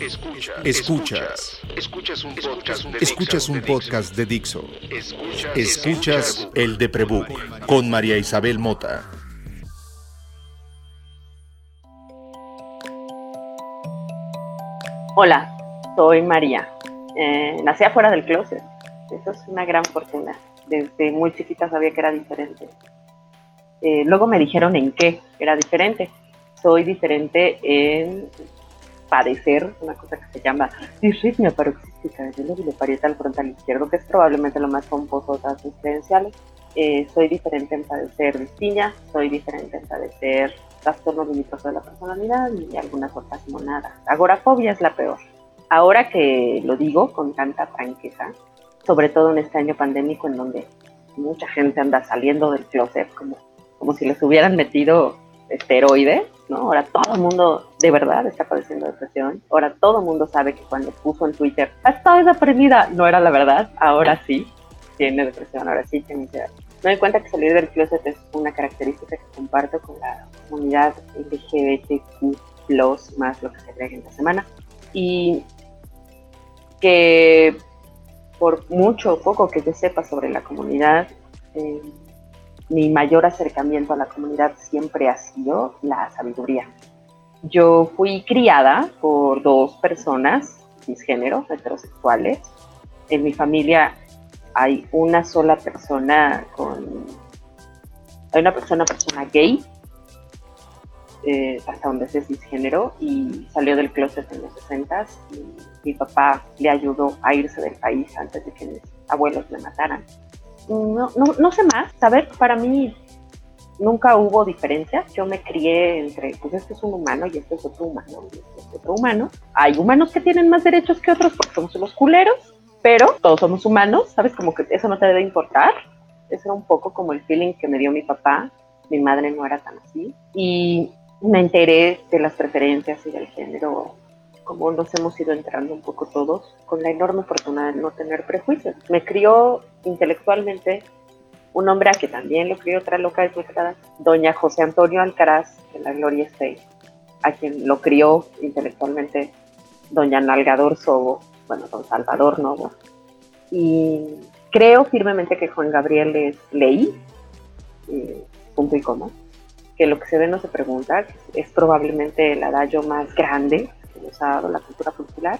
Escuchas. Escuchas. Escuchas un podcast de, Escuchas un podcast de Dixo. Escuchas, el de Prebook con María Isabel Mota. Hola, soy María. Eh, nací afuera del closet. Eso es una gran fortuna. Desde muy chiquita sabía que era diferente. Eh, luego me dijeron en qué era diferente. Soy diferente en padecer una cosa que se llama disritmia paroxística del lóbulo parietal frontal izquierdo, que es probablemente lo más compuesto de mis credenciales. Eh, soy diferente en padecer distimia, soy diferente en padecer trastorno limítrofe de la personalidad y algunas otras monadas. Agorafobia es la peor. Ahora que lo digo con tanta franqueza, sobre todo en este año pandémico en donde mucha gente anda saliendo del closet como, como si les hubieran metido esteroides, ¿no? Ahora todo el mundo de verdad está padeciendo depresión. Ahora todo el mundo sabe que cuando puso en Twitter, estoy deprimida, no era la verdad. Ahora sí tiene depresión, ahora sí tiene ansiedad. Me doy cuenta que salir del closet es una característica que comparto con la comunidad LGBTQ+, más lo que se agrega en la semana. Y que por mucho o poco que yo sepa sobre la comunidad, eh, mi mayor acercamiento a la comunidad siempre ha sido la sabiduría. Yo fui criada por dos personas cisgénero, heterosexuales. En mi familia hay una sola persona con... Hay una persona, persona gay, eh, hasta donde es cisgénero, y salió del closet en los 60 y mi papá le ayudó a irse del país antes de que mis abuelos le mataran no, no, no sé más, saber, para mí nunca hubo diferencia. Yo me crié entre, pues este es un humano y este es otro humano, y este es otro humano. Hay humanos que tienen más derechos que otros porque somos unos culeros, pero todos somos humanos, ¿sabes? Como que eso no te debe importar. Eso era un poco como el feeling que me dio mi papá. Mi madre no era tan así. Y me enteré de las preferencias y del género como nos hemos ido entrando un poco todos, con la enorme fortuna de no tener prejuicios. Me crió intelectualmente un hombre a que también lo crió otra loca desnutrada, doña José Antonio Alcaraz de la Gloria State, a quien lo crió intelectualmente doña Nalgador Sobo, bueno, don Salvador Novo. Y creo firmemente que Juan Gabriel es ley, punto y coma, que lo que se ve no se pregunta, es probablemente el adagio más grande nos ha dado la cultura popular,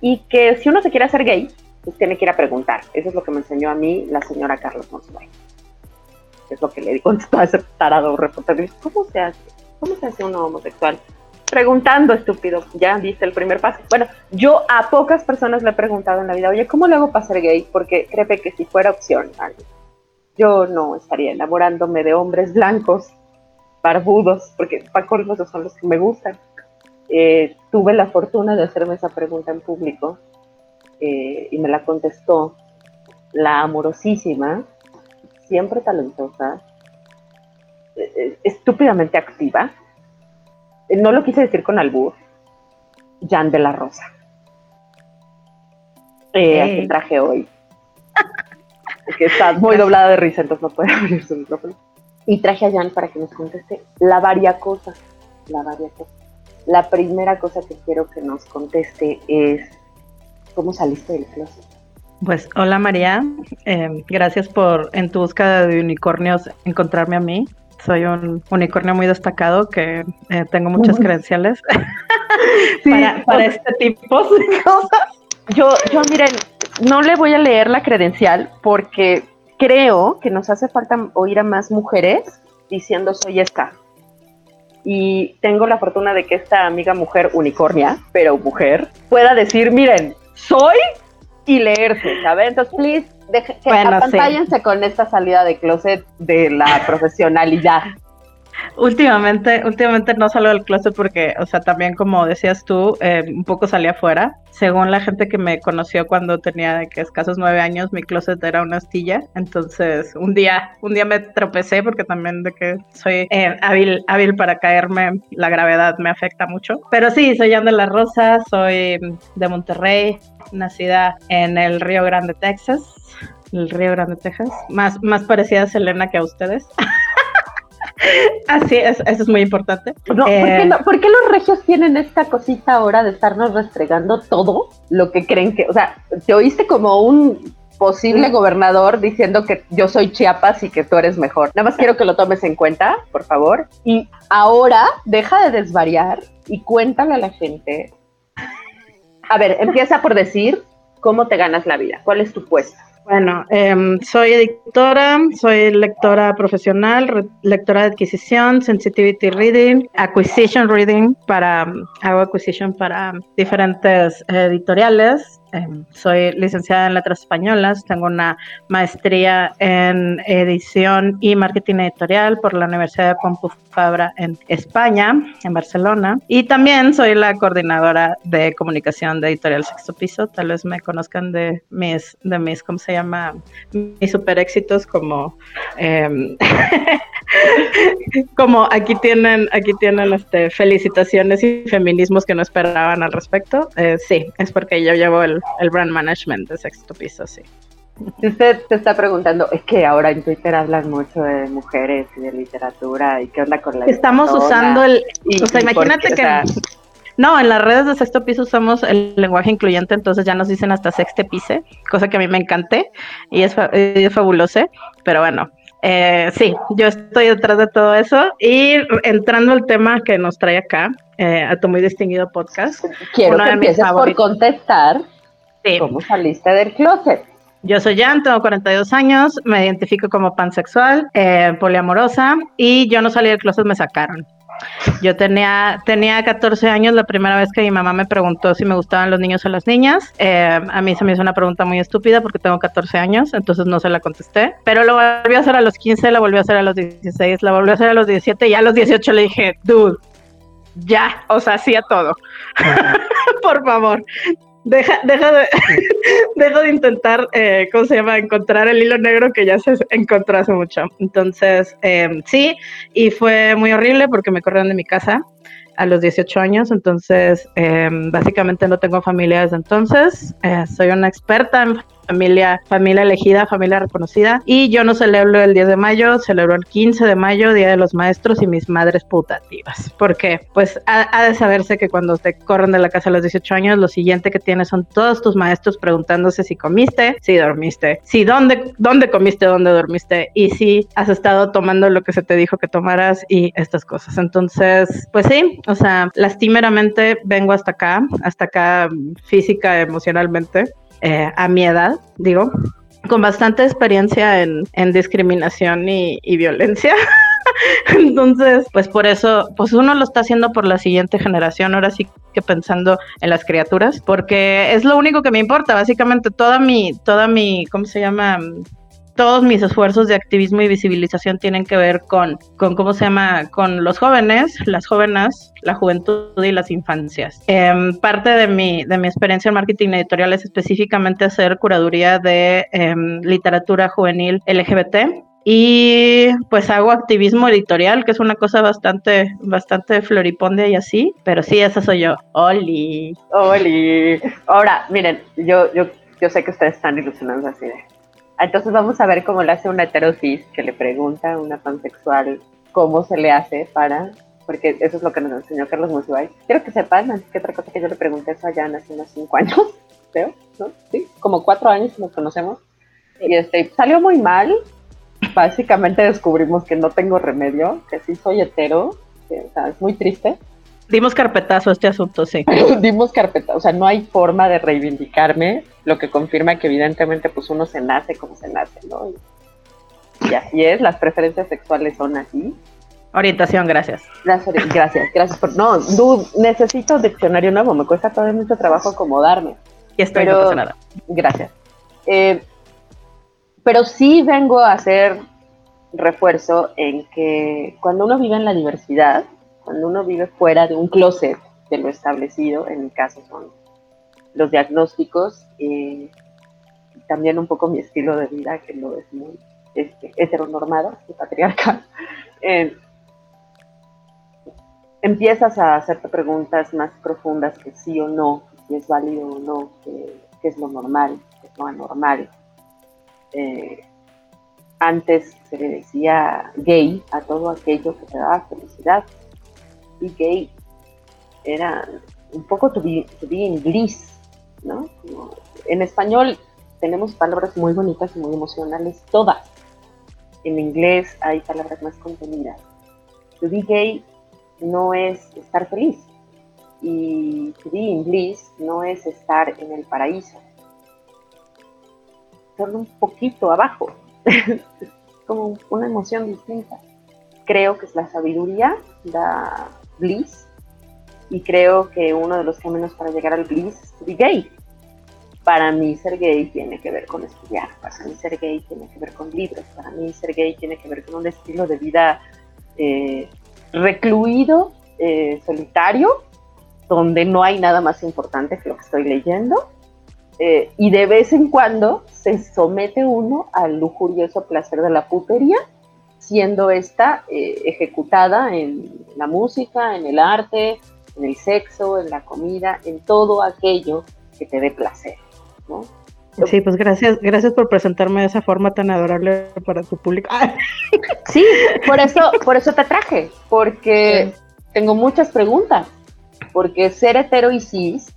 y que si uno se quiere hacer gay, pues tiene que ir a preguntar. Eso es lo que me enseñó a mí la señora Carlos Monsiváis. Es lo que le digo a ese tarado reportero. ¿Cómo se hace? ¿Cómo se hace uno homosexual? Preguntando, estúpido. Ya viste el primer paso. Bueno, yo a pocas personas le he preguntado en la vida, oye, ¿cómo le hago para ser gay? Porque créeme que si fuera opción, yo no estaría enamorándome de hombres blancos, barbudos, porque para colmos son los que me gustan. Eh, tuve la fortuna de hacerme esa pregunta en público eh, y me la contestó la amorosísima, siempre talentosa, eh, estúpidamente activa, no lo quise decir con albur, Jan de la Rosa. Eh, traje hoy. que está muy doblada de risa, entonces no puede abrir su micrófono. Y traje a Jan para que nos conteste la varia cosa. La varia cosa. La primera cosa que quiero que nos conteste es, ¿cómo saliste del closet? Pues hola María, em, gracias por en tu búsqueda de unicornios encontrarme a mí. Soy un unicornio muy destacado que eh, tengo muchas credenciales para, este tipo de cosas. Yo, yo miren, no le voy a leer la credencial porque creo que nos hace falta oír a más mujeres diciendo soy esta y tengo la fortuna de que esta amiga mujer unicornia, pero mujer, pueda decir, miren, soy y leerse, ¿sabes? Entonces, please, deje, que con esta salida de closet de la profesionalidad. Últimamente, últimamente no salgo del closet porque, o sea, también como decías tú, eh, un poco salí afuera. Según la gente que me conoció cuando tenía de que escasos nueve años, mi closet era una astilla. Entonces, un día, un día me tropecé porque también de que soy eh, hábil, para caerme, la gravedad me afecta mucho. Pero sí, soy de la Rosa, soy de Monterrey, nacida en el Río Grande, Texas. El Río Grande, Texas. Más, más parecida a Selena que a ustedes. Así es, eso es muy importante. No, eh, ¿por, qué los regios tienen esta cosita ahora de estarnos restregando todo lo que creen que, o sea, te oíste como un posible mm. gobernador diciendo que yo soy Chiapas y que tú eres mejor. Nada más quiero que lo tomes en cuenta, por favor. Y ahora deja de desvariar y cuéntale a la gente. A ver, empieza por decir cómo te ganas la vida, cuál es tu puesto. Bueno, em, soy editora, soy lectora profesional, lectora de adquisición, sensitivity reading, acquisition reading para hago acquisition para diferentes editoriales Em, soy licenciada en letras españolas, tengo una maestría en edición y marketing editorial por la Universidad de Pompeu Fabra en España, en Barcelona. Y también soy la coordinadora de comunicación de Editorial Sexto Piso. Tal vez me conozcan de mis, de mis ¿cómo se llama? Mis super éxitos como... Em, como aquí tienen, aquí tienen este, felicitaciones y feminismos que no esperaban al respecto. Eh, sí, es porque yo llevo el, el brand management de sexto piso, sí. Si usted te está preguntando, es que ahora en Twitter hablan mucho de mujeres y de literatura y qué onda con la Estamos usando el, o sea, imagínate que no, en las redes de sexto piso usamos el lenguaje incluyente, entonces ya nos dicen hasta sexto piso, cosa que a mí me encanté y es, es fabuloso, pero bueno, eh, sí, yo estoy detrás de todo eso y entrando al tema que nos trae acá, eh, a tu muy distinguido podcast. Quiero que empieces por contestar cómo saliste del closet. Yo soy Jan, tengo 42 años, me identifico como pansexual, eh, poliamorosa y yo no salí del closet, me sacaron. Yo tenía, tenía 14 años la primera vez que mi mamá me preguntó si me gustaban los niños o las niñas. Eh, a mí se me hizo una pregunta muy estúpida porque tengo 14 años, entonces no se la contesté. Pero lo volví a hacer a los 15, la volví a hacer a los 16, la volví a hacer a los 17 y a los 18 le dije, dude, ya, o sea, sí a todo. Por favor. Deja, deja, de, deja de intentar, eh, ¿cómo se llama? Encontrar el hilo negro que ya se encontró hace mucho. Entonces, eh, sí, y fue muy horrible porque me corrieron de mi casa a los 18 años, entonces eh, básicamente no tengo familia desde entonces. soy una experta en familia, familia elegida, familia reconocida. Y yo no celebro el 10 de mayo, celebro el 15 de mayo, Día de los Maestros y mis madres putativas. Porque pues ha, de saberse que cuando te corren de la casa a los 18 años, lo siguiente que tienes son todos tus maestros preguntándose si comiste, si dormiste, si dónde, dónde comiste, dónde dormiste y si has estado tomando lo que se te dijo que tomaras y estas cosas. Entonces, pues sí, o sea, lastimeramente vengo hasta acá, hasta acá física, emocionalmente, eh, a mi edad, digo, con bastante experiencia en, discriminación y, violencia. Entonces, pues por eso, pues uno lo está haciendo por la siguiente generación, ahora sí que pensando en las criaturas, porque es lo único que me importa, básicamente toda mi, toda mi, ¿cómo se llama? Todos mis esfuerzos de activismo y visibilización tienen que ver con, con ¿cómo se llama? Con los jóvenes, las jóvenes, la juventud y las infancias. Em, parte de mi, de mi experiencia en marketing editorial es específicamente hacer curaduría de em, literatura juvenil LGBT y pues hago activismo editorial, que es una cosa bastante, bastante floripondia y así, pero sí, esa soy yo. Oli. Oli. Ahora, miren, yo, yo, yo sé que ustedes están ilusionados así de entonces vamos a ver cómo le hace una heterosis que le pregunta a una pansexual cómo se le hace para, porque eso es lo que nos enseñó Carlos Monsiváis. Quiero que sepan, antes que otra cosa que yo le pregunté eso allá hace unos cinco años, creo, ¿no? Sí, como cuatro años nos conocemos. Y este, salió muy mal. Básicamente descubrimos que no tengo remedio, que sí soy hetero, que, o sea, es muy triste. Dimos carpetazo a este asunto, sí. Dimos carpetazo, o sea, no hay forma de reivindicarme, lo que confirma que evidentemente pues uno se nace como se nace, ¿no? Y, así es, las preferencias sexuales son así. Orientación, gracias. Gracias, gracias, gracias por... No, dude, necesito diccionario nuevo, me cuesta todavía mucho trabajo acomodarme. Y estoy pero, nada. Gracias. Eh, pero sí vengo a hacer refuerzo en que cuando uno vive en la diversidad, cuando uno vive fuera de un closet de lo establecido, en mi caso son los diagnósticos, y también un poco mi estilo de vida, que lo es muy este, heteronormado y patriarcal, eh, empiezas a hacerte preguntas más profundas que sí o no, si es válido o no, qué es lo normal, qué es lo anormal. Eh, Antes se le decía gay a todo aquello que te daba felicidad. Y gay era un poco to be, bliss, ¿no? en español tenemos palabras muy bonitas y muy emocionales, todas. En inglés hay palabras más contenidas. To be gay no es estar feliz. Y to be in bliss no es estar en el paraíso. Solo un poquito abajo. como una emoción distinta. Creo que es la sabiduría, da bliss, y creo que uno de los caminos para llegar al bliss es gay. Para mí ser gay tiene que ver con estudiar, para mí ser gay tiene que ver con libros, para mí ser gay tiene que ver con un estilo de vida eh, recluido, eh, solitario, donde no hay nada más importante que lo que estoy leyendo. Eh, y de vez en cuando se somete uno al lujurioso placer de la putería, siendo esta ejecutada en la música, en el arte, en el sexo, en la comida, en todo aquello que te dé placer, ¿no? Sí, pues gracias, gracias por presentarme de esa forma tan adorable para tu público. Sí, por eso, por eso te traje, porque tengo muchas preguntas, porque ser hetero y cis,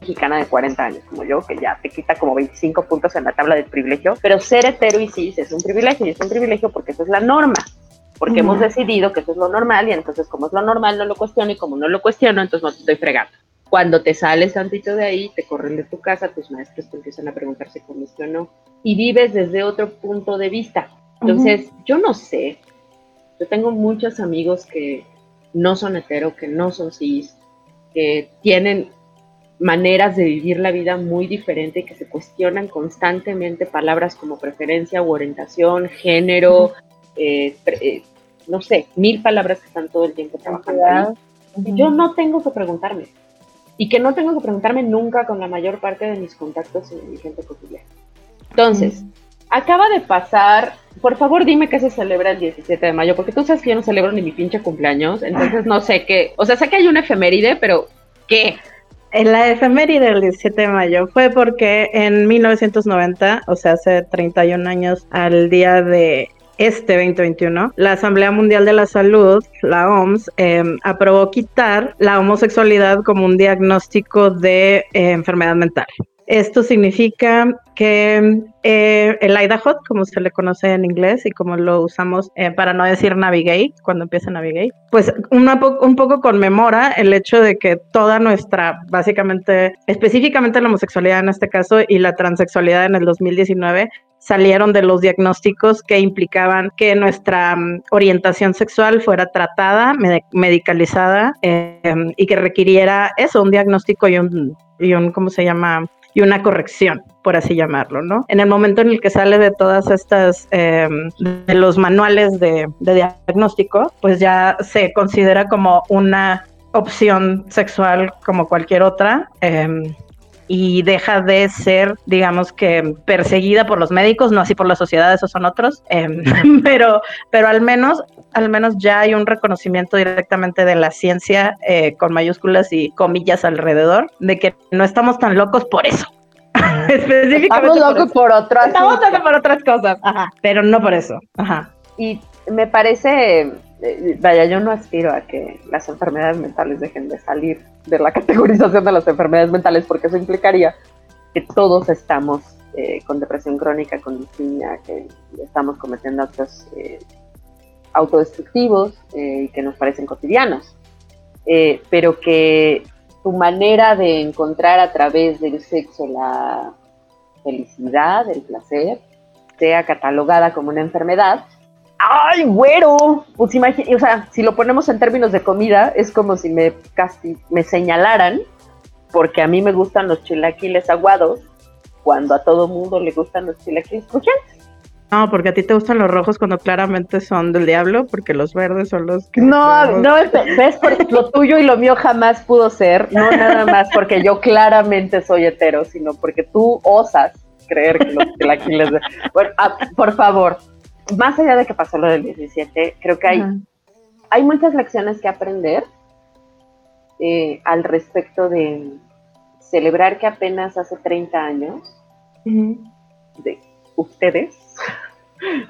mexicana de 40 años como yo, que ya te quita como 25 puntos en la tabla del privilegio, pero ser hetero y cis es un privilegio, y es un privilegio porque eso es la norma, porque hemos decidido que eso es lo normal y entonces como es lo normal no lo cuestiono y como no lo cuestiono entonces no te estoy fregando. Cuando te sales tantito de ahí, te corren de tu casa, tus maestros te empiezan a preguntar si comiste o no y vives desde otro punto de vista. Entonces, yo no sé, yo tengo muchos amigos que no son hetero, que no son cis, que tienen maneras de vivir la vida muy diferente, que se cuestionan constantemente palabras como preferencia u orientación, género, eh, eh, no sé, mil palabras que están todo el tiempo trabajando ahí. Yo no tengo que preguntarme. Y que no tengo que preguntarme nunca con la mayor parte de mis contactos y mi gente cotidiana. Entonces, acaba de pasar, por favor dime que se celebra el 17 de mayo, porque tú sabes que yo no celebro ni mi pinche cumpleaños, entonces no sé qué, o sea, sé que hay una efeméride, pero ¿qué? En la efeméride del 17 de mayo fue porque en 1990, o sea, hace 31 años al día de este 2021, la Asamblea Mundial de la Salud, la OMS, em, aprobó quitar la homosexualidad como un diagnóstico de eh, enfermedad mental. Esto significa que eh, el IDAHOT, como se le conoce en inglés y como lo usamos eh, para no decir Navigate, cuando empieza Navigate, pues un poco conmemora el hecho de que toda nuestra, básicamente, específicamente la homosexualidad en este caso y la transexualidad en el 2019, salieron de los diagnósticos que implicaban que nuestra mm, orientación sexual fuera tratada, medicalizada em, y que requiriera eso, un diagnóstico y un, ¿cómo se llama? Y una corrección, por así llamarlo, ¿no? En el momento en el que sale de todas estas, em, de los manuales de, diagnóstico, pues ya se considera como una opción sexual como cualquier otra. Em, y deja de ser, digamos que, perseguida por los médicos, no así por la sociedad, esos son otros, em, pero, pero al menos, al menos ya hay un reconocimiento directamente de la ciencia eh, con mayúsculas y comillas alrededor, de que no estamos tan locos por eso. Específicamente. Estamos locos por, otras Estamos locos por otras cosas, Ajá. pero no por eso. Ajá. Y me parece eh, vaya, yo no aspiro a que las enfermedades mentales dejen de salir de la categorización de las enfermedades mentales, porque eso implicaría que todos estamos eh, con depresión crónica, con distimia, que estamos cometiendo actos eh, autodestructivos y que nos parecen cotidianos, pero que tu manera de encontrar a través del sexo la felicidad, el placer, sea catalogada como una enfermedad, ¡Ay, güero! Pues imagínate, o sea, si lo ponemos en términos de comida, es como si me casi me señalaran, porque a mí me gustan los chilaquiles aguados, cuando a todo mundo le gustan los chilaquiles crujientes. No, porque a ti te gustan los rojos cuando claramente son del diablo, porque los verdes son los que... No, no, ves, porque lo tuyo y lo mío jamás pudo ser, no nada más porque yo claramente soy hetero, sino porque tú osas creer que los chilaquiles... Bueno, ah, por favor, más allá de que pasó lo del 17, creo que hay, hay muchas lecciones que aprender eh, al respecto de celebrar que apenas hace 30 años de ustedes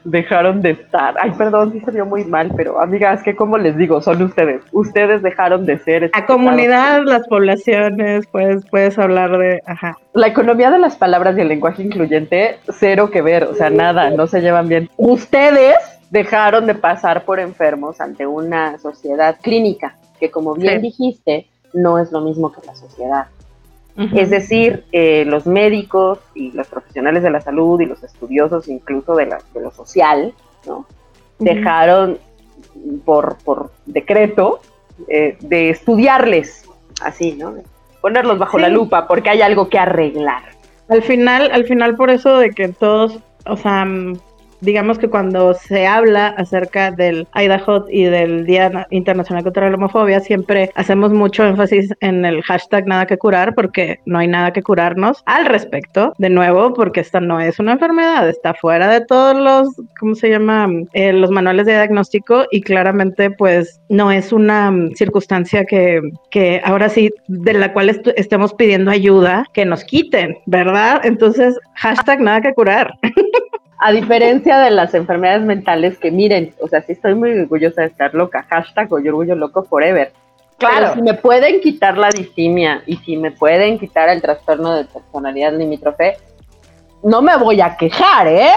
dejaron de estar. Ay, perdón, sí se vio muy mal, pero amigas, que como les digo, son ustedes. Ustedes dejaron de ser. La comunidad, las poblaciones, pues puedes hablar de, ajá. La economía de las palabras y el lenguaje incluyente, cero que ver, o sea, nada, no se llevan bien. Ustedes dejaron de pasar por enfermos ante una sociedad clínica, que como bien dijiste, no es lo mismo que la sociedad. Es decir, eh, los médicos y los profesionales de la salud y los estudiosos incluso de, lo social, ¿no? Dejaron por, por decreto eh, de estudiarles, así, ¿no? Ponerlos bajo la lupa porque hay algo que arreglar. Al final, al final por eso de que todos, o sea, digamos que cuando se habla acerca del Idaho y del Día Internacional contra la Homofobia, siempre hacemos mucho énfasis en el hashtag nada que curar, porque no hay nada que curarnos al respecto, de nuevo, porque esta no es una enfermedad, está fuera de todos los, ¿cómo se llama? Eh, los manuales de diagnóstico y claramente pues no es una circunstancia que, que ahora sí, de la cual estemos pidiendo ayuda, que nos quiten, ¿verdad? Entonces, hashtag nada que curar. A diferencia de las enfermedades mentales que miren, o sea, sí estoy muy orgullosa de estar loca, hashtag o orgullo loco forever. Claro. si me pueden quitar la distimia y si me pueden quitar el trastorno de personalidad limítrofe, no me voy a quejar, ¿eh?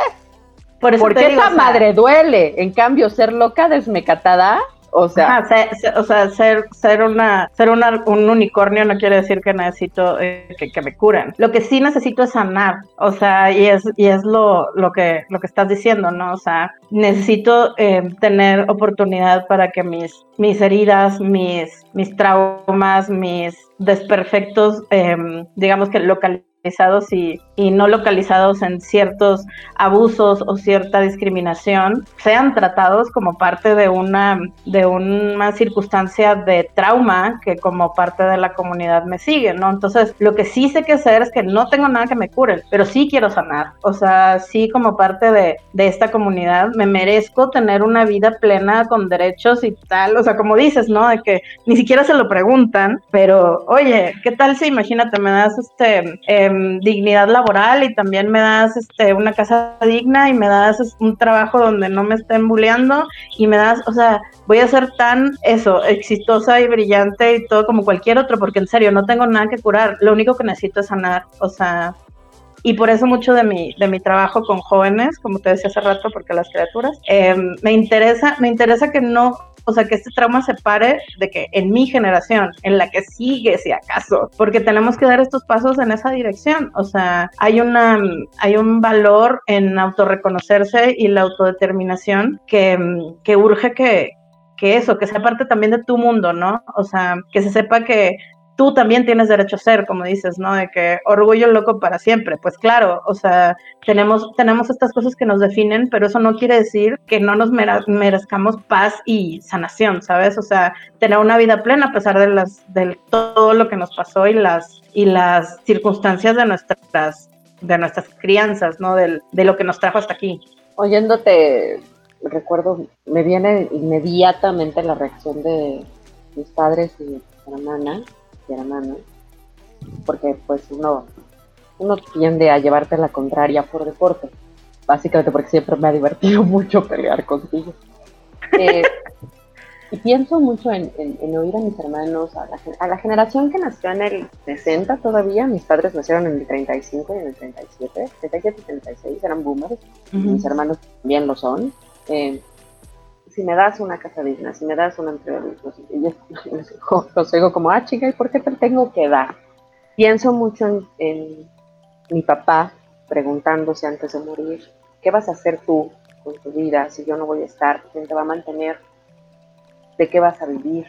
Por Porque esa madre duele. En cambio, ser loca desmecatada, o sea, o sea, ser, ser una, ser un unicornio no quiere decir que necesito eh, que, me curen. Lo que sí necesito es sanar, o sea, y es, y es lo, lo que, lo que estás diciendo, ¿no? O sea, necesito eh, tener oportunidad para que mis, mis heridas, mis, mis traumas, mis desperfectos, em, digamos que local localizados y, y, no localizados en ciertos abusos o cierta discriminación sean tratados como parte de una, de una circunstancia de trauma que como parte de la comunidad me sigue, ¿no? Entonces, lo que sí sé que hacer es que no tengo nada que me curen, pero sí quiero sanar. O sea, sí como parte de, de esta comunidad me merezco tener una vida plena con derechos y tal. O sea, como dices, ¿no? De que ni siquiera se lo preguntan, pero oye, ¿qué tal si imagínate, me das este... Eh, dignidad laboral y también me das este, una casa digna y me das un trabajo donde no me estén bulleando y me das, o sea, voy a ser tan eso, exitosa y brillante y todo como cualquier otro, porque en serio, no tengo nada que curar, lo único que necesito es sanar, o sea, y por eso mucho de mi, de mi trabajo con jóvenes, como te decía hace rato, porque las criaturas, em, me interesa, me interesa que no o sea, que este trauma se pare de que en mi generación, en la que sigue, si acaso, porque tenemos que dar estos pasos en esa dirección. O sea, hay una, hay un valor en autorreconocerse y la autodeterminación que, urge que, que eso, que sea parte también de tu mundo, ¿no? O sea, que se sepa que tú también tienes derecho a ser, como dices, ¿no? De que orgullo loco para siempre. Pues claro, o sea, tenemos, tenemos estas cosas que nos definen, pero eso no quiere decir que no nos merezcamos paz y sanación, ¿sabes? O sea, tener una vida plena a pesar de las, de todo lo que nos pasó y las, y las circunstancias de nuestras, de nuestras crianzas, ¿no? Del, de lo que nos trajo hasta aquí. Oyéndote, recuerdo, me viene inmediatamente la reacción de mis padres y mi hermana hermano, porque pues uno, uno tiende a llevarte la contraria por deporte, básicamente porque siempre me ha divertido mucho pelear contigo. Eh, y pienso mucho en, oír a mis hermanos, a la, generación que nació en el 60 todavía, mis padres nacieron en el 35 y en el 37, 37 y 36 eran boomers, mis hermanos también lo son. Eh, si me das una casa digna, si me das una entrega, y yo los digo como, ah, chica, ¿y por qué te tengo que dar? Pienso mucho en, mi papá preguntándose antes de morir, ¿qué vas a hacer tú con tu vida si yo no voy a estar? ¿Quién te va a mantener? ¿De qué vas a vivir?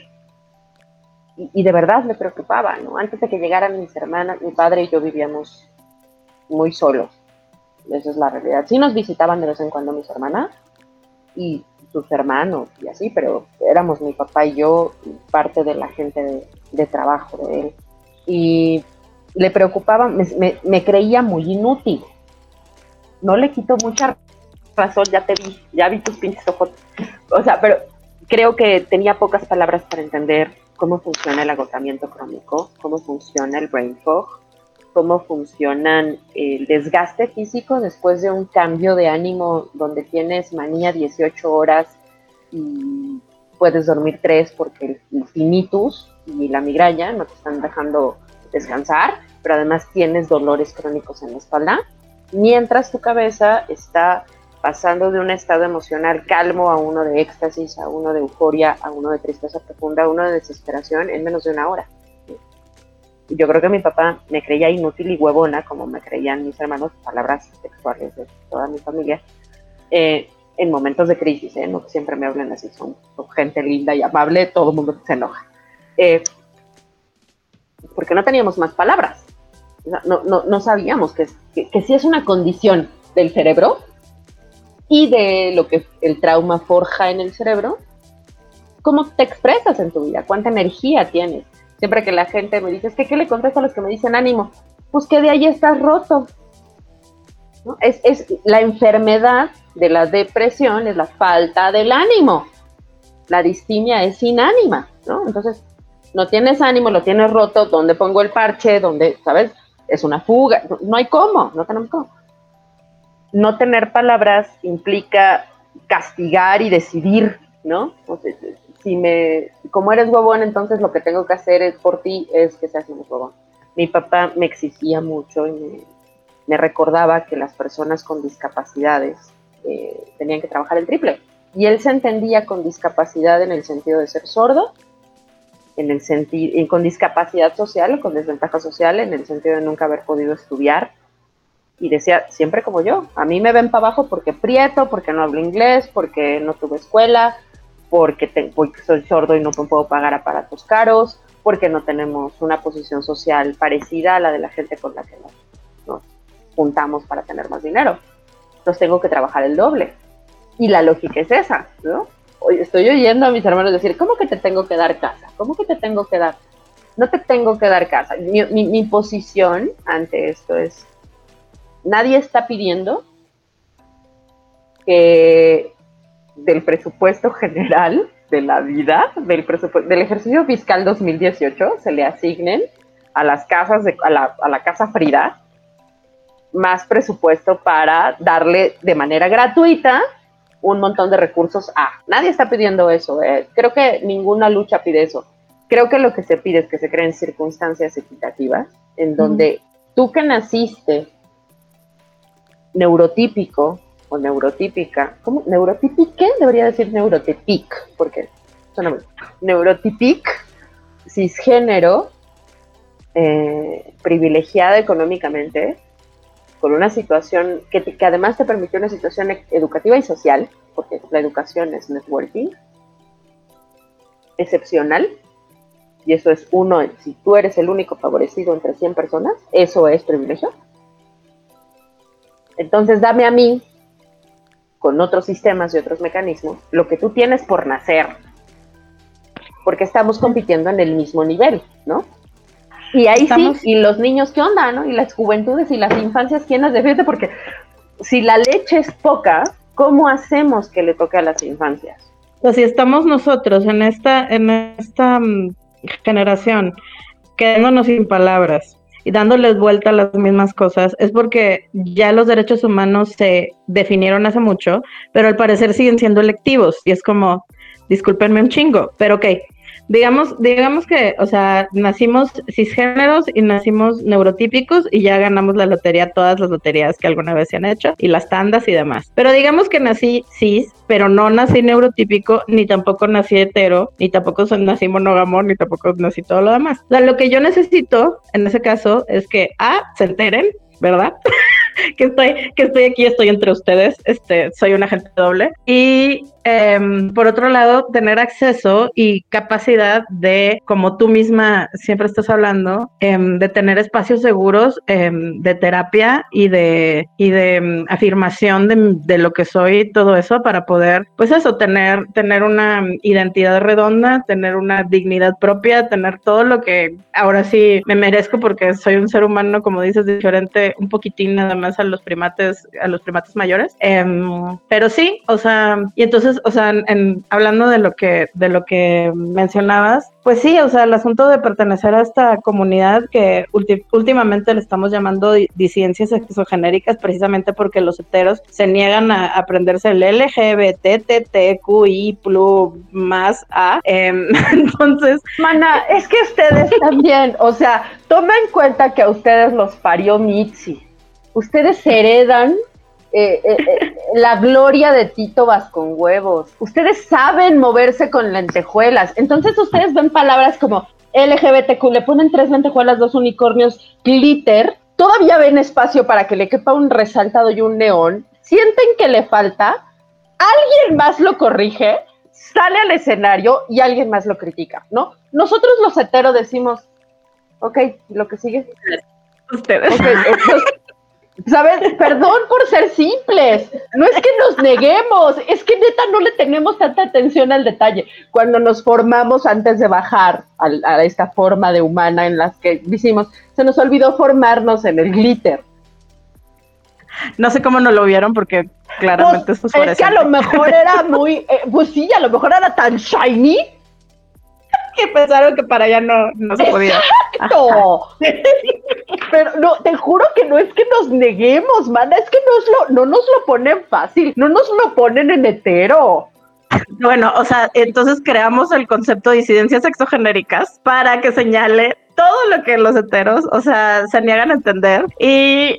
Y, y, de verdad me preocupaba, ¿no? Antes de que llegaran mis hermanas, mi padre y yo vivíamos muy solos. Esa es la realidad. Sí nos visitaban de vez en cuando mis hermanas y sus hermanos y así, pero éramos mi papá y yo parte de la gente de, trabajo de él. Y le preocupaba, me, creía muy inútil. No le quito mucha razón, ya te vi, ya vi tus pinches ojos. O sea, pero creo que tenía pocas palabras para entender cómo funciona el agotamiento crónico, cómo funciona el brain fog, cómo funcionan el desgaste físico después de un cambio de ánimo donde tienes manía 18 horas y puedes dormir 3 porque el tinnitus y la migraña no te están dejando descansar, pero además tienes dolores crónicos en la espalda, mientras tu cabeza está pasando de un estado emocional calmo a uno de éxtasis, a uno de euforia, a uno de tristeza profunda, a uno de desesperación en menos de una hora. Yo creo que mi papá me creía inútil y huevona, como me creían mis hermanos, palabras sexuales de toda mi familia, eh, en momentos de crisis, ¿eh? no siempre me hablen así, son, gente linda y amable, todo el mundo se enoja. Eh, porque no teníamos más palabras. No, no, no sabíamos que, que, que si es una condición del cerebro, y de lo que el trauma forja en el cerebro, cómo te expresas en tu vida, cuánta energía tienes. Siempre que la gente me dice, es que ¿qué le contesto a los que me dicen ánimo? Pues que de ahí estás roto. Es, es, la enfermedad de la depresión, es la falta del ánimo. La distimia es sin ánima, ¿no? Entonces, no tienes ánimo, lo tienes roto, ¿dónde pongo el parche? ¿Dónde, sabes? Es una fuga, no hay cómo, no tenemos cómo no tener palabras implica castigar y decidir, ¿no? Si me, como eres huevón, entonces lo que tengo que hacer es por ti es que seas un huevón. Mi papá me exigía mucho y me, recordaba que las personas con discapacidades eh, tenían que trabajar el triple. Y él se entendía con discapacidad en el sentido de ser sordo, en el sentido, con discapacidad social, con desventaja social, en el sentido de nunca haber podido estudiar, y decía, siempre como yo, a mí me ven para abajo porque prieto, porque no hablo inglés, porque no tuve escuela, porque, soy sordo y no puedo pagar aparatos caros, porque no tenemos una posición social parecida a la de la gente con la que nos, juntamos para tener más dinero. Entonces tengo que trabajar el doble. Y la lógica es esa, ¿no? Estoy oyendo a mis hermanos decir, ¿cómo que te tengo que dar casa? ¿Cómo que te tengo que dar? No te tengo que dar casa. mi posición ante esto es, nadie está pidiendo que del presupuesto general de la vida, del, del ejercicio fiscal 2018, se le asignen a las casas, de, a, la, Casa Frida, más presupuesto para darle de manera gratuita un montón de recursos a. Nadie está pidiendo eso. Eh. Creo que ninguna lucha pide eso. Creo que lo que se pide es que se creen circunstancias equitativas en donde tú que naciste neurotípico o neurotípica, ¿cómo? ¿Neurotípique? Debería decir neurotípic, porque suena Neurotípic, cisgénero, eh, privilegiada económicamente, con una situación que, que, además te permitió una situación e-, educativa y social, porque la educación es networking, excepcional, y eso es uno, si tú eres el único favorecido entre 100 personas, eso es privilegio. Entonces dame a mí, con otros sistemas y otros mecanismos, lo que tú tienes por nacer, porque estamos compitiendo en el mismo nivel, ¿no? Y ahí sí, y los niños, ¿qué onda, no? Y las juventudes y las infancias, ¿quién las defiende? Porque si la leche es poca, ¿cómo hacemos que le toque a las infancias? Pues si estamos nosotros en esta, en esta mm, generación quedándonos sin palabras, y dándoles vuelta a las mismas cosas, es porque ya los derechos humanos se definieron hace mucho, pero al parecer siguen siendo electivos y es como, discúlpenme un chingo, pero ok, digamos, digamos que, o sea, nacimos cisgéneros y nacimos neurotípicos y ya ganamos la lotería, todas las loterías que alguna vez se han hecho y las tandas y demás. Pero digamos que nací cis, pero no nací neurotípico, ni tampoco nací hetero, ni tampoco nací monógamo, ni tampoco nací todo lo demás. O sea, lo que yo necesito en ese caso es que A, se enteren, ¿verdad? que estoy, que estoy aquí, estoy entre ustedes, este, soy un agente doble. Y em, por otro lado, tener acceso y capacidad de, como tú misma siempre estás hablando, em, de tener espacios seguros em, de terapia y de, y de afirmación de, de, lo que soy y todo eso para poder, pues eso, tener, tener una identidad redonda, tener una dignidad propia, tener todo lo que ahora sí me merezco porque soy un ser humano, como dices, diferente, un poquitín nada más a los primates, a los primates mayores. Pero sí, o sea, y entonces o sea, hablando de lo que, de lo que mencionabas, pues sí, o sea, el asunto de pertenecer a esta comunidad que últimamente le estamos llamando disidencias exogenéricas precisamente porque los heteros se niegan a aprenderse el LGBTTQI más A. Em, entonces, mana, es que ustedes también, o sea, toma en cuenta que a ustedes los parió Mitzi. Ustedes heredan eh, eh, eh, la gloria de Tito con huevos. Ustedes saben moverse con lentejuelas. Entonces ustedes ven palabras como LGBTQ, le ponen tres lentejuelas, dos unicornios, glitter. Todavía ven espacio para que le quepa un resaltado y un neón. Sienten que le falta. Alguien más lo corrige, sale al escenario y alguien más lo critica, ¿no? Nosotros los heteros decimos, ok, lo que sigue. Ustedes. ¿Sabes? Perdón por ser simples. No es que nos neguemos, es que neta no le tenemos tanta atención al detalle. Cuando nos formamos antes de bajar a, esta forma de humana en las que decimos, se nos olvidó formarnos en el glitter. No sé cómo no lo vieron porque claramente pues, es Es que a lo mejor era muy, eh, pues sí, a lo mejor era tan shiny que pensaron que para allá no, no se podía. ¡Exacto! Pero no, te juro que no es que nos neguemos, mana, es que nos lo, no nos lo ponen fácil, no nos lo ponen en hetero. Bueno, o sea, entonces creamos el concepto de disidencias exogenéricas para que señale todo lo que los heteros, o sea, se niegan a entender y,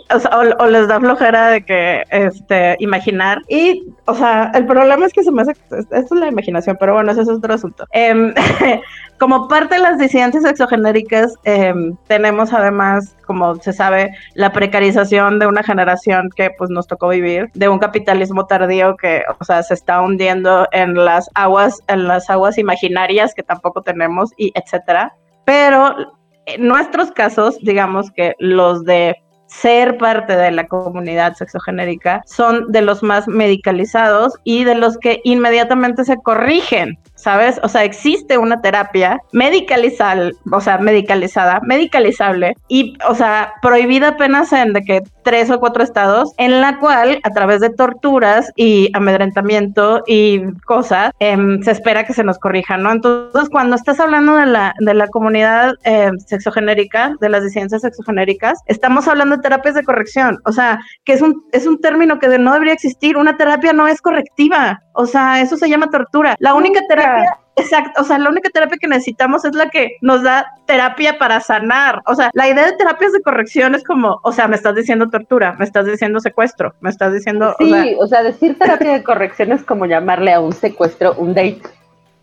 o, les da flojera de que, este, imaginar. Y, o sea, el problema es que se me hace, esto es la imaginación, pero bueno, ese es otro asunto. Em, como parte de las disidencias exogenéricas, em, tenemos además, como se sabe, la precarización de una generación que pues nos tocó vivir, de un capitalismo tardío que, o sea, se está hundiendo en las aguas, en las aguas imaginarias que tampoco tenemos y etcétera. Pero en nuestros casos, digamos que los de ser parte de la comunidad sexogenérica son de los más medicalizados y de los que inmediatamente se corrigen ¿sabes? O sea, existe una terapia medicalizada, o sea, medicalizada, medicalizable y, o sea, prohibida apenas en de que tres o cuatro estados, en la cual a través de torturas y amedrentamiento y cosas, em, se espera que se nos corrija, ¿no? Entonces, cuando estás hablando de la, de la comunidad eh, sexogenérica, de las disidencias sexogenéricas, estamos hablando de terapias de corrección, o sea, que es un, es un término que no debería existir, una terapia no es correctiva, o sea, eso se llama tortura. La única terapia, exacto, o sea, la única terapia que necesitamos es la que nos da terapia para sanar. O sea, la idea de terapias de corrección es como, o sea, me estás diciendo tortura, me estás diciendo secuestro, me estás diciendo. Sí, o sea, decir terapia de corrección es como llamarle a un secuestro un date.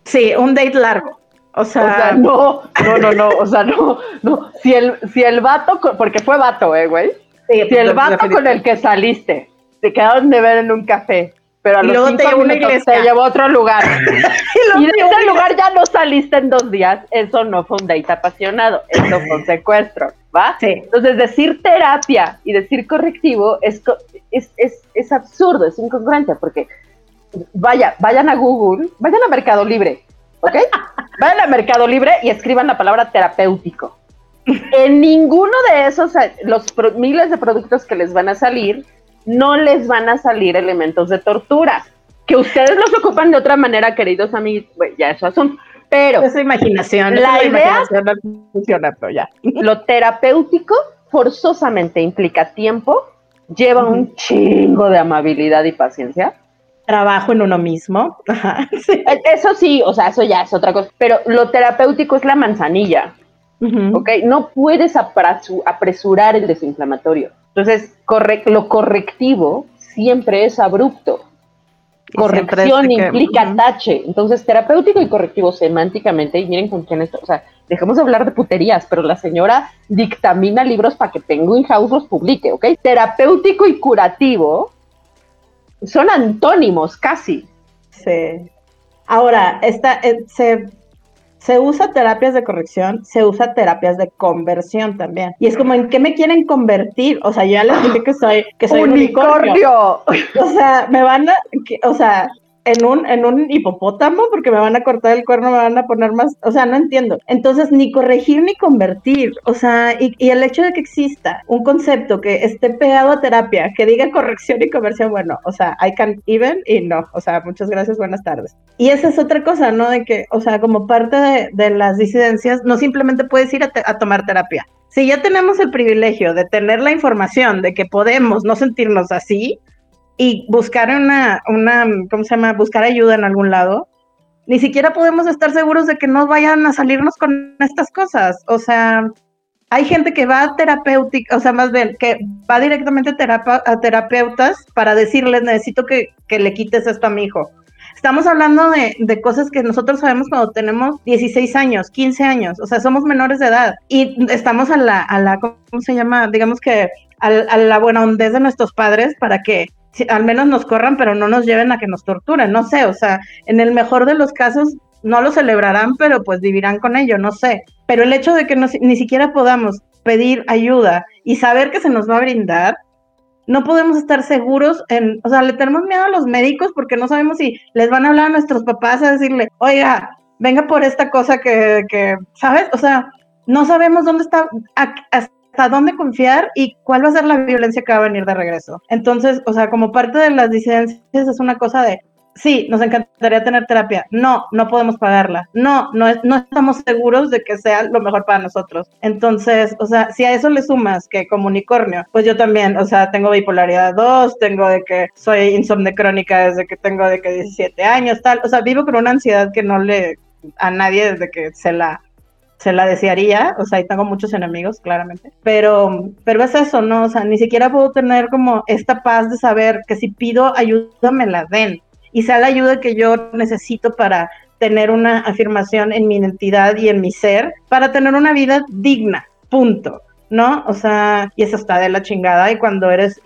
Sí, un date largo. O sea, no, no, no, no, o sea, no, no. Si el, si el vato, porque fue vato, eh, güey. Sí, si el vato con el que saliste te quedaron de ver en un café pero a los cinco te minutos te llevó a otro lugar. y, de ese lugar ya no saliste en dos días. Eso no fue un date apasionado, eso fue un secuestro, ¿va? Entonces, decir terapia y decir correctivo es, es, es, es absurdo, es incongruente, porque vaya, vayan a Google, vayan a Mercado Libre, ¿ok? vayan a Mercado Libre y escriban la palabra terapéutico. En ninguno de esos, los miles de productos que les van a salir, no les van a salir elementos de tortura. Que ustedes los ocupan de otra manera, queridos amigos, ya eso son. Pero. Esa imaginación. La idea. no funciona, pero ya. Lo terapéutico forzosamente implica tiempo, lleva un chingo de amabilidad y paciencia. Trabajo en uno mismo. E, eso sí, o sea, eso ya es otra cosa. Pero lo terapéutico es la manzanilla. ¿Ok? No puedes apresurar el desinflamatorio. Entonces, lo correctivo siempre es abrupto. Corrección implica tache. Entonces, terapéutico y correctivo semánticamente, y miren con quién esto, o sea, dejemos de hablar de puterías, pero la señora dictamina libros para que Penguin House los publique, ¿ok? Terapéutico y curativo son antónimos casi. Sí. Ahora, esta, eh, se se usa terapias de corrección, se usa terapias de conversión también. Y es como, ¿en qué me quieren convertir? O sea, ya les dije que soy, que soy unicornio. O sea, me van a, o sea, en un, en un hipopótamo porque me van a cortar el cuerno, me van a poner más, o sea, no entiendo. Entonces, ni corregir ni convertir, o sea, y, el hecho de que exista un concepto que esté pegado a terapia, que diga corrección y conversión, bueno, o sea, I can even y no, o sea, muchas gracias, buenas tardes. Y esa es otra cosa, ¿no? De que, o sea, como parte de, las disidencias, no simplemente puedes ir a tomar terapia. Si ya tenemos el privilegio de tener la información de que podemos no sentirnos así, y buscar una, una, ¿cómo se llama? Buscar ayuda en algún lado, ni siquiera podemos estar seguros de que no vayan a salirnos con estas cosas. O sea, hay gente que va a terapéutica, o sea, más bien, que va directamente a, a terapeutas para decirles, necesito que, que, le quites esto a mi hijo. Estamos hablando de, de, cosas que nosotros sabemos cuando tenemos 16 años, 15 años, o sea, somos menores de edad y estamos a la, a la ¿cómo se llama? Digamos que a, a la buena hondez de nuestros padres para que al menos nos corran, pero no nos lleven a que nos torturen, no sé, o sea, en el mejor de los casos no lo celebrarán, pero pues vivirán con ello, no sé. Pero el hecho de que ni siquiera podamos pedir ayuda y saber que se nos va a brindar, no podemos estar seguros en, o sea, le tenemos miedo a los médicos porque no sabemos si les van a hablar a nuestros papás a decirle, oiga, venga por esta cosa que, que ¿sabes? O sea, no sabemos dónde está, hasta dónde confiar y cuál va a ser la violencia que va a venir de regreso. Entonces, o sea, como parte de las disidencias es una cosa de, sí, nos encantaría tener terapia, no, no podemos pagarla, no, no, no estamos seguros de que sea lo mejor para nosotros. Entonces, o sea, si a eso le sumas que como unicornio, pues yo también, o sea, tengo bipolaridad 2, tengo de que soy insomne crónica desde que tengo de que 17 años, tal, o sea, vivo con una ansiedad que no le a nadie desde que se la se la desearía, o sea, y tengo muchos enemigos, claramente, pero, pero es eso, ¿no? O sea, ni siquiera puedo tener como esta paz de saber que si pido ayuda me la den y sea la ayuda que yo necesito para tener una afirmación en mi identidad y en mi ser, para tener una vida digna, punto. ¿no? O sea, y eso está de la chingada y cuando eres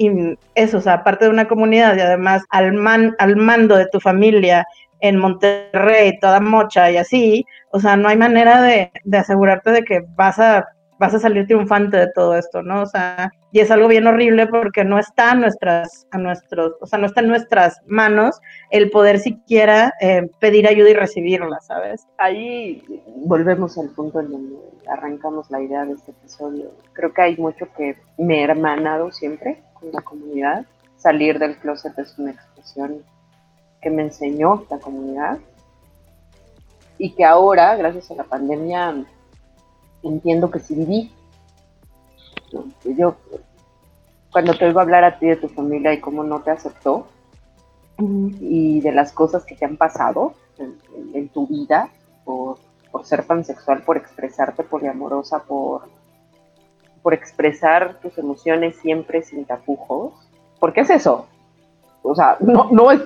eso, o sea, parte de una comunidad y además al, man, al mando de tu familia en Monterrey, toda mocha y así, o sea, no hay manera de, de, asegurarte de que vas a, vas a salir triunfante de todo esto, ¿no? O sea, y es algo bien horrible porque no está a nuestras, a nuestros, o sea, no está en nuestras manos el poder siquiera eh, pedir ayuda y recibirla, ¿sabes? Ahí volvemos al punto en donde arrancamos la idea de este episodio. Creo que hay mucho que me ha hermanado siempre con la comunidad. Salir del closet es una expresión que me enseñó la comunidad y que ahora, gracias a la pandemia, entiendo que sí viví. Yo, cuando te oigo hablar a ti de tu familia y cómo no te aceptó, y de las cosas que te han pasado en, tu vida por, por, ser pansexual, por expresarte poliamorosa, por, por expresar tus emociones siempre sin tapujos. ¿Por qué es eso? O sea, no, no es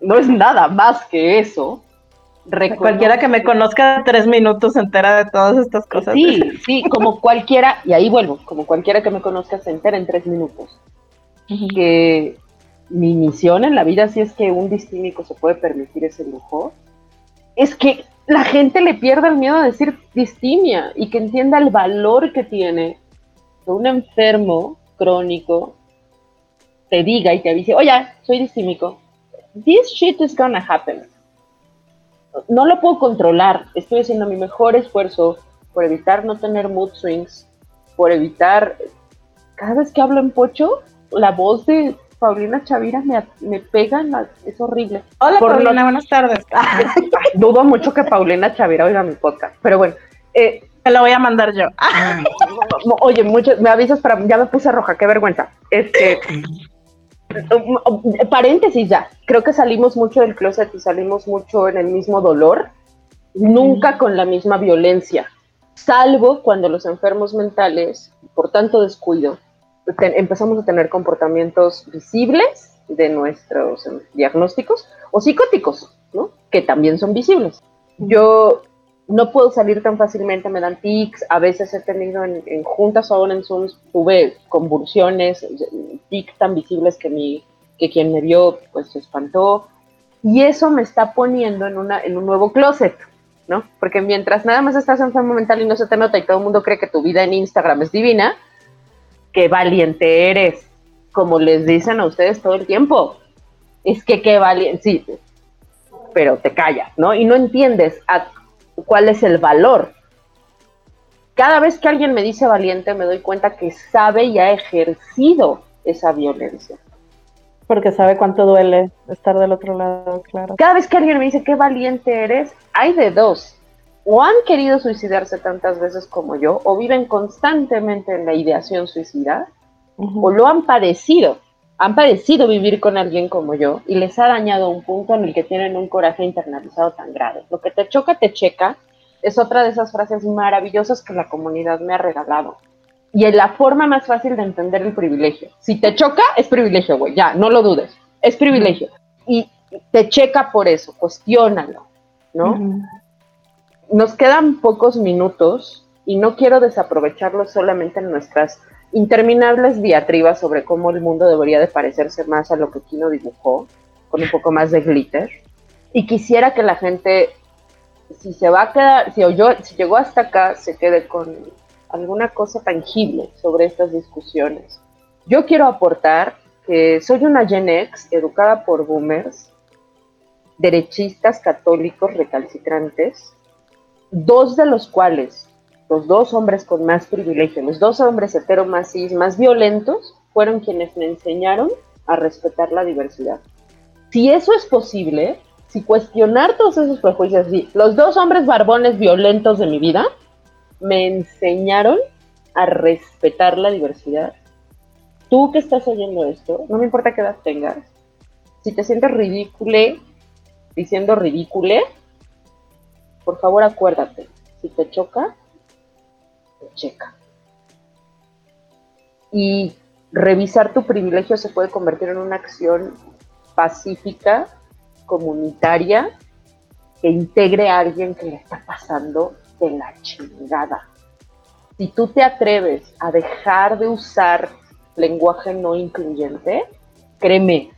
no es nada más que eso. Cualquiera que me conozca tres minutos se entera de todas estas cosas. Sí, sí, como cualquiera, y ahí vuelvo, como cualquiera que me conozca se entera en tres minutos. Que mi misión en la vida, si es que un distímico se puede permitir ese lujo, es que la gente le pierda el miedo a decir distimia y que entienda el valor que tiene que un enfermo crónico te diga y te avise, oye, soy distímico, this shit is gonna happen. No lo puedo controlar. Estoy haciendo mi mejor esfuerzo por evitar no tener mood swings, por evitar. Cada vez que hablo en pocho, la voz de Paulina Chavira me, me pega, es horrible. Hola Paulina, buenas tardes. dudo mucho que Paulina Chavira oiga mi podcast, pero bueno. Eh, Te lo voy a mandar yo. oye, mucho, me avisas para, ya me puse roja, qué vergüenza. Este, paréntesis ya, creo que salimos mucho del closet y salimos mucho en el mismo dolor, nunca con la misma violencia, salvo cuando los enfermos mentales, por tanto descuido, empezamos a tener comportamientos visibles de nuestros diagnósticos o psicóticos, ¿no? que también son visibles. Yo no puedo salir tan fácilmente, me dan tics, a veces he tenido en, juntas o en Zooms, tuve convulsiones, tics tan visibles que, mi, que quien me vio pues se espantó, y eso me está poniendo en, una, en un nuevo closet, ¿no? Porque mientras nada más estás enfermo mental y no se te nota y todo el mundo cree que tu vida en Instagram es divina, qué valiente eres, como les dicen a ustedes todo el tiempo. es que qué valiente, sí, pero te callas, ¿no? Y no entiendes cuál es el valor. Cada vez que alguien me dice valiente, me doy cuenta que sabe y ha ejercido esa violencia. Porque sabe cuánto duele estar del otro lado, claro. Cada vez que alguien me dice qué valiente eres, hay de dos. O han querido suicidarse tantas veces como yo, o viven constantemente en la ideación suicida, o lo han padecido han parecido vivir con alguien como yo y les ha dañado un punto en el que tienen un coraje internalizado tan grave. Lo que te choca, te checa, es otra de esas frases maravillosas que la comunidad me ha regalado. Y es la forma más fácil de entender el privilegio. Si te choca, es privilegio, güey, ya, no lo dudes, es privilegio. Y te checa por eso, cuestiónalo, ¿no? Nos quedan pocos minutos y no quiero desaprovecharlo solamente en nuestras interminables diatribas sobre cómo el mundo debería de parecerse más a lo que Kino dibujó, con un poco más de glitter. Y quisiera que la gente, si se va a quedar, si, yo, si llegó hasta acá, se quede con alguna cosa tangible sobre estas discusiones. Yo quiero aportar que soy una Gen X educada por boomers, derechistas católicos recalcitrantes, dos de los cuales los dos hombres con más privilegio, los dos hombres heteromasis más violentos, fueron quienes me enseñaron a respetar la diversidad. Si eso es posible, si cuestionar todos esos prejuicios, los dos hombres barbones violentos de mi vida me enseñaron a respetar la diversidad. Tú que estás oyendo esto, no me importa qué edad tengas, si te sientes ridícule diciendo ridícule, por favor acuérdate, si te choca, checa. Y revisar tu privilegio se puede convertir en una acción pacífica, comunitaria, que integre a alguien que le está pasando de la chingada. Si tú te atreves a dejar de usar lenguaje no incluyente, créeme,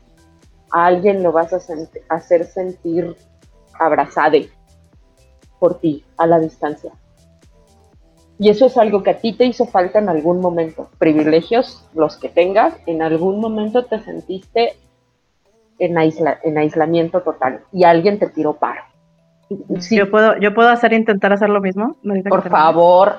a alguien lo vas a hacer sentir abrazado por ti a la distancia. Y eso es algo que a ti te hizo falta en algún momento. Privilegios, los que tengas, en algún momento te sentiste en, en aislamiento total y alguien te tiró paro. Yo puedo, yo puedo hacer intentar hacer lo mismo. Por favor.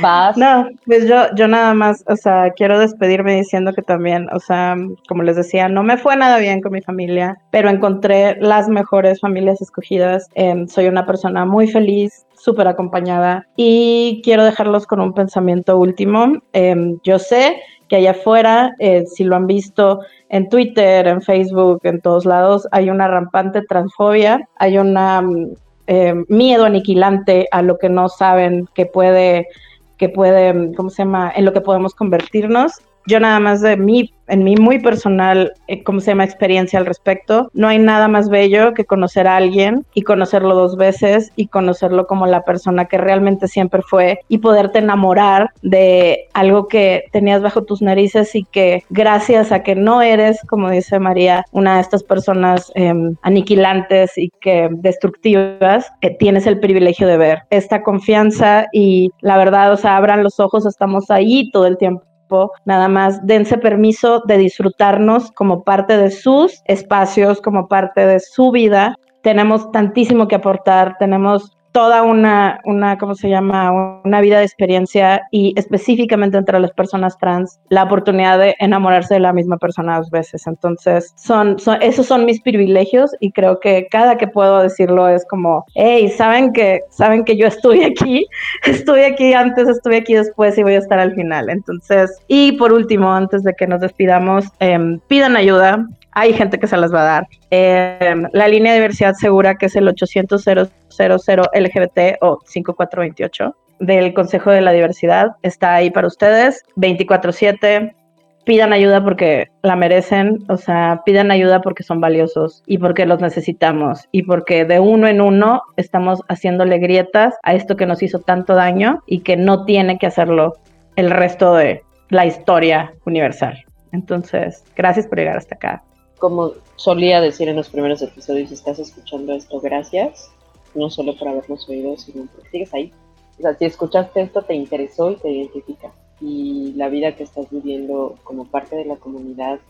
Vas. No, pues yo, yo nada más, o sea, quiero despedirme diciendo que también, o sea, como les decía, no me fue nada bien con mi familia, pero encontré las mejores familias escogidas. Em, soy una persona muy feliz, súper acompañada y quiero dejarlos con un pensamiento último. Em, yo sé que allá afuera, eh, si lo han visto en Twitter, en Facebook, en todos lados, hay una rampante transfobia, hay una em, miedo aniquilante a lo que no saben que puede que puede, ¿cómo se llama?, en lo que podemos convertirnos. Yo nada más de mí en mi muy personal, eh, ¿cómo se llama?, experiencia al respecto. No hay nada más bello que conocer a alguien y conocerlo dos veces y conocerlo como la persona que realmente siempre fue y poderte enamorar de algo que tenías bajo tus narices y que gracias a que no eres, como dice María, una de estas personas em, aniquilantes y que destructivas, que tienes el privilegio de ver esta confianza y la verdad, o sea, abran los ojos, estamos ahí todo el tiempo nada más dense permiso de disfrutarnos como parte de sus espacios, como parte de su vida. Tenemos tantísimo que aportar, tenemos toda una, una, ¿cómo se llama? Una vida de experiencia y específicamente entre las personas trans, la oportunidad de enamorarse de la misma persona dos veces. Entonces, son, esos son mis privilegios y creo que cada que puedo decirlo es como, hey, ¿saben que, saben que yo estuve aquí? Estuve aquí antes, estuve aquí después y voy a estar al final. Entonces, y por último, antes de que nos despidamos, em, pidan ayuda hay gente que se las va a dar. Em, la línea de diversidad segura, que es el 800 LGBT o 5428 del Consejo de la Diversidad, está ahí para ustedes, 24/7. Pidan ayuda porque la merecen, o sea, pidan ayuda porque son valiosos y porque los necesitamos y porque de uno en uno estamos haciéndole grietas a esto que nos hizo tanto daño y que no tiene que hacerlo el resto de la historia universal. Entonces, gracias por llegar hasta acá como solía decir en los primeros episodios, si estás escuchando esto, gracias, no solo por habernos oído, sino porque sigues ahí. O sea, si escuchaste esto, te interesó y te identifica. Y la vida que estás viviendo como parte de la comunidad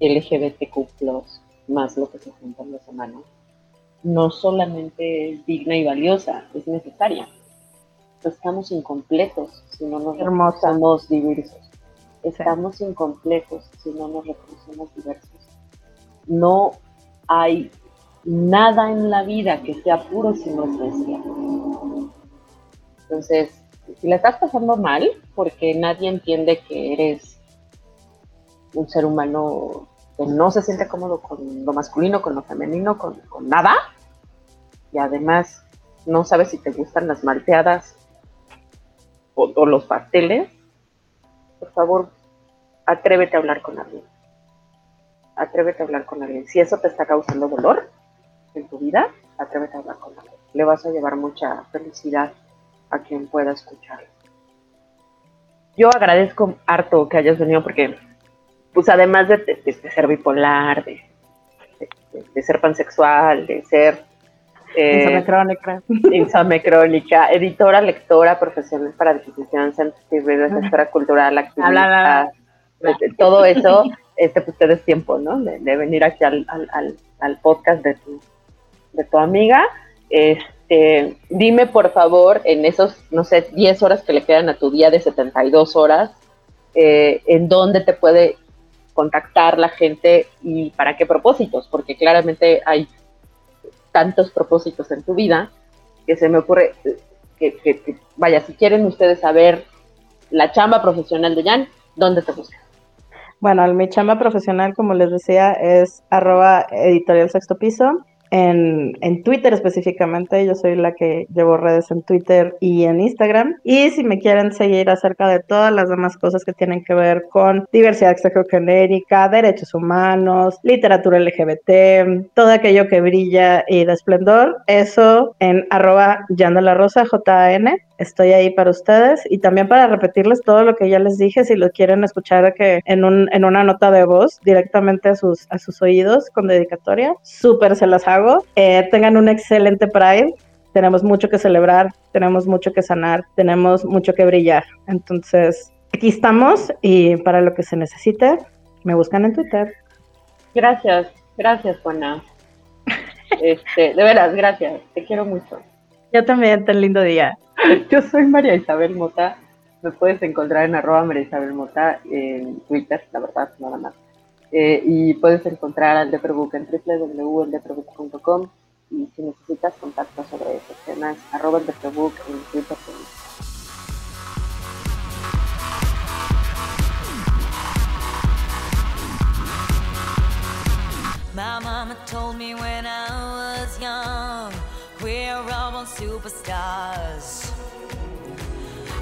LGBTQ, más lo que se junta en la semana, no solamente es digna y valiosa, es necesaria. Estamos incompletos si no nos reconocemos diversos. Estamos incompletos si no nos reconocemos diversos. No hay nada en la vida que sea puro si no es bestia. Entonces, si la estás pasando mal, porque nadie entiende que eres un ser humano que no se siente cómodo con lo masculino, con lo femenino, con, nada, y además no sabes si te gustan las malteadas o, o los pasteles, por favor, atrévete a hablar con alguien. Atrévete a hablar con alguien. Si eso te está causando dolor en tu vida, atrévete a hablar con alguien. Le vas a llevar mucha felicidad a quien pueda escuchar. Yo agradezco harto que hayas venido porque, pues además de, ser bipolar, de, ser pansexual, de ser... Eh, insame crónica. Insame crónica, editora, lectora, profesional para adquisición, sensible, gestora cultural, activista, todo eso, este, pues tiempo, ¿no? De, venir aquí al, al, al, podcast de tu, de tu amiga. Este, dime por favor, en esos, no sé, 10 horas que le quedan a tu día de 72 horas, eh, en dónde te puede contactar la gente y para qué propósitos, porque claramente hay tantos propósitos en tu vida que se me ocurre que, vaya, si quieren ustedes saber la chamba profesional de Jan, ¿dónde te buscan? Bueno, mi chamba profesional, como les decía, es arroba editorial sexto piso en, en, Twitter específicamente. Yo soy la que llevo redes en Twitter y en Instagram. Y si me quieren seguir acerca de todas las demás cosas que tienen que ver con diversidad genérica, derechos humanos, literatura LGBT, todo aquello que brilla y de esplendor, eso en arroba J-A-N. Estoy ahí para ustedes y también para repetirles todo lo que ya les dije, si lo quieren escuchar que en, un, en una nota de voz directamente a sus, a sus oídos con dedicatoria, súper se las hago eh, tengan un excelente Pride. Tenemos mucho que celebrar, tenemos mucho que sanar, tenemos mucho que brillar. Entonces, aquí estamos y para lo que se necesite, me buscan en Twitter. Gracias, gracias, Juana. Este, de veras, gracias. Te quiero mucho. Yo también, tan lindo día. Yo soy María Isabel Mota. Me puedes encontrar en arroba María Isabel Mota en Twitter, la verdad, nada más. Eh, y puedes encontrar al Deprobook en www.eldeprobook.com y si necesitas contacto sobre estos temas, arroba el Deprobook en Twitter. My mama told me when I was young, we're all superstars.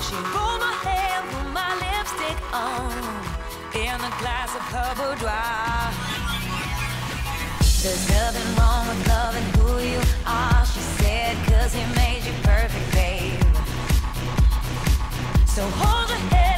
She rolled my hair, put my lipstick on. in a glass of her boudoir. There's nothing wrong with loving who you are, she said, cause he made you perfect, babe. So hold your head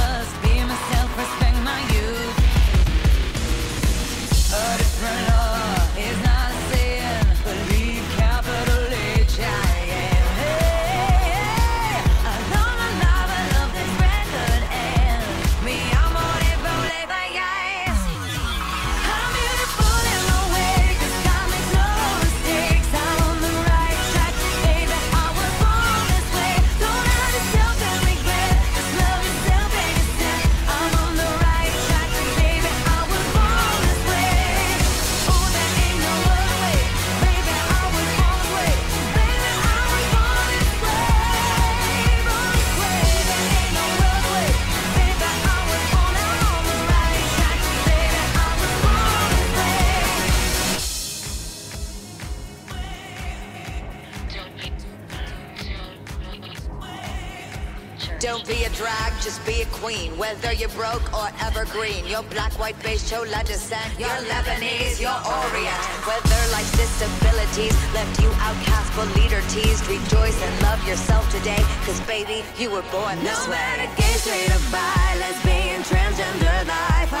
your black, white, beige, chola descent, you're Lebanese, you're Orient. Whether life's disabilities left you outcast but leader teased, rejoice and love yourself today, cause baby, you were born this no way. No matter gay, straight or bi, lesbian, transgender life,